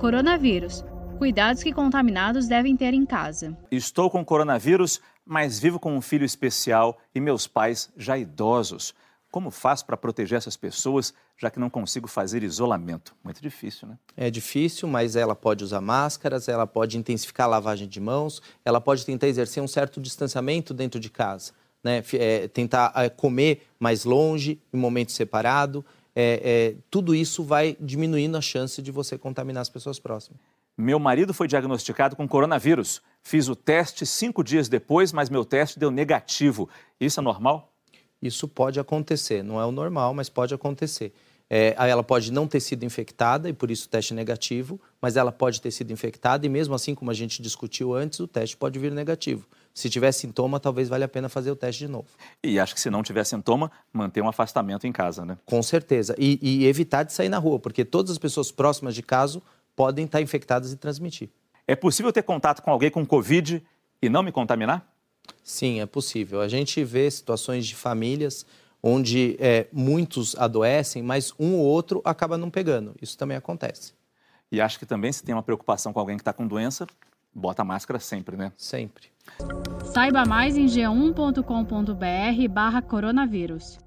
Coronavírus. Cuidados que contaminados devem ter em casa. Estou com coronavírus, mas vivo com um filho especial e meus pais já idosos. Como faço para proteger essas pessoas, já que não consigo fazer isolamento? Muito difícil, né? É difícil, mas ela pode usar máscaras, ela pode intensificar a lavagem de mãos, ela pode tentar exercer um certo distanciamento dentro de casa, né? É, tentar é, comer mais longe, em momento separado. É, é, tudo isso vai diminuindo a chance de você contaminar as pessoas próximas. Meu marido foi diagnosticado com coronavírus. Fiz o teste cinco dias depois, mas meu teste deu negativo. Isso é normal? Isso pode acontecer. Não é o normal, mas pode acontecer. É, ela pode não ter sido infectada e por isso o teste é negativo, mas ela pode ter sido infectada e mesmo assim, como a gente discutiu antes, o teste pode vir negativo. Se tiver sintoma, talvez valha a pena fazer o teste de novo. E acho que se não tiver sintoma, manter um afastamento em casa, né? Com certeza. E, e evitar de sair na rua, porque todas as pessoas próximas de caso podem estar infectadas e transmitir. É possível ter contato com alguém com Covid e não me contaminar? Sim, é possível. A gente vê situações de famílias onde é, muitos adoecem, mas um ou outro acaba não pegando. Isso também acontece. E acho que também, se tem uma preocupação com alguém que está com doença, bota a máscara sempre, né? Sempre. Saiba mais em g1.com.br barra coronavírus.